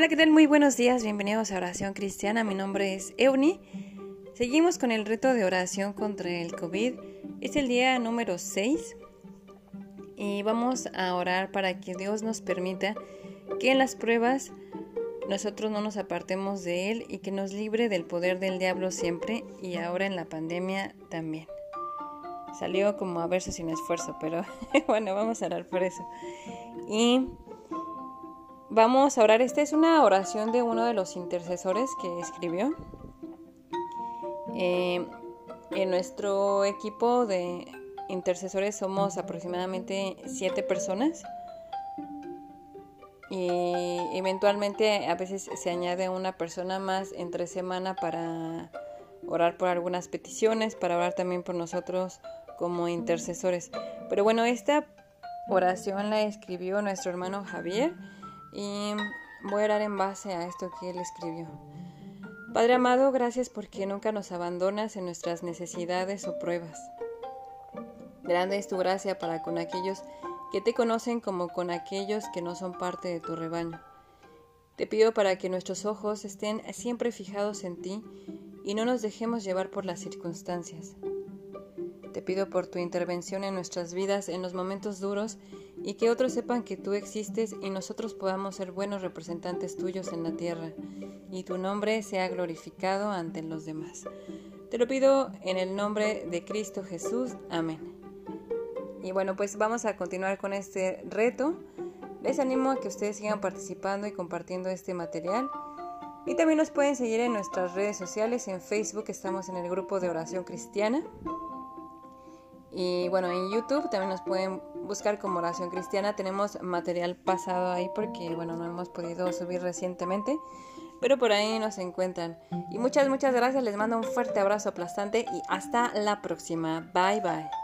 Hola, ¿qué tal? Muy buenos días, bienvenidos a Oración Cristiana. Mi nombre es Euni. Seguimos con el reto de oración contra el COVID. Es el día número 6 y vamos a orar para que Dios nos permita que en las pruebas nosotros no nos apartemos de Él y que nos libre del poder del diablo siempre y ahora en la pandemia también. Salió como a verse sin esfuerzo, pero bueno, vamos a orar por eso. Y Vamos a orar. Esta es una oración de uno de los intercesores que escribió. Eh, en nuestro equipo de intercesores somos aproximadamente siete personas. Y eventualmente a veces se añade una persona más entre semana para orar por algunas peticiones, para orar también por nosotros como intercesores. Pero bueno, esta oración la escribió nuestro hermano Javier y voy a orar en base a esto que él escribió. Padre amado, gracias porque nunca nos abandonas en nuestras necesidades o pruebas. Grande es tu gracia para con aquellos que te conocen como con aquellos que no son parte de tu rebaño. Te pido para que nuestros ojos estén siempre fijados en ti y no nos dejemos llevar por las circunstancias. Te pido por tu intervención en nuestras vidas en los momentos duros y que otros sepan que tú existes y nosotros podamos ser buenos representantes tuyos en la tierra y tu nombre sea glorificado ante los demás. Te lo pido en el nombre de Cristo Jesús. Amén. Y bueno, pues vamos a continuar con este reto. Les animo a que ustedes sigan participando y compartiendo este material. Y también nos pueden seguir en nuestras redes sociales. En Facebook estamos en el grupo de oración cristiana. Y bueno, en YouTube también nos pueden buscar como oración cristiana. Tenemos material pasado ahí porque, bueno, no hemos podido subir recientemente. Pero por ahí nos encuentran. Y muchas, muchas gracias. Les mando un fuerte abrazo aplastante y hasta la próxima. Bye, bye.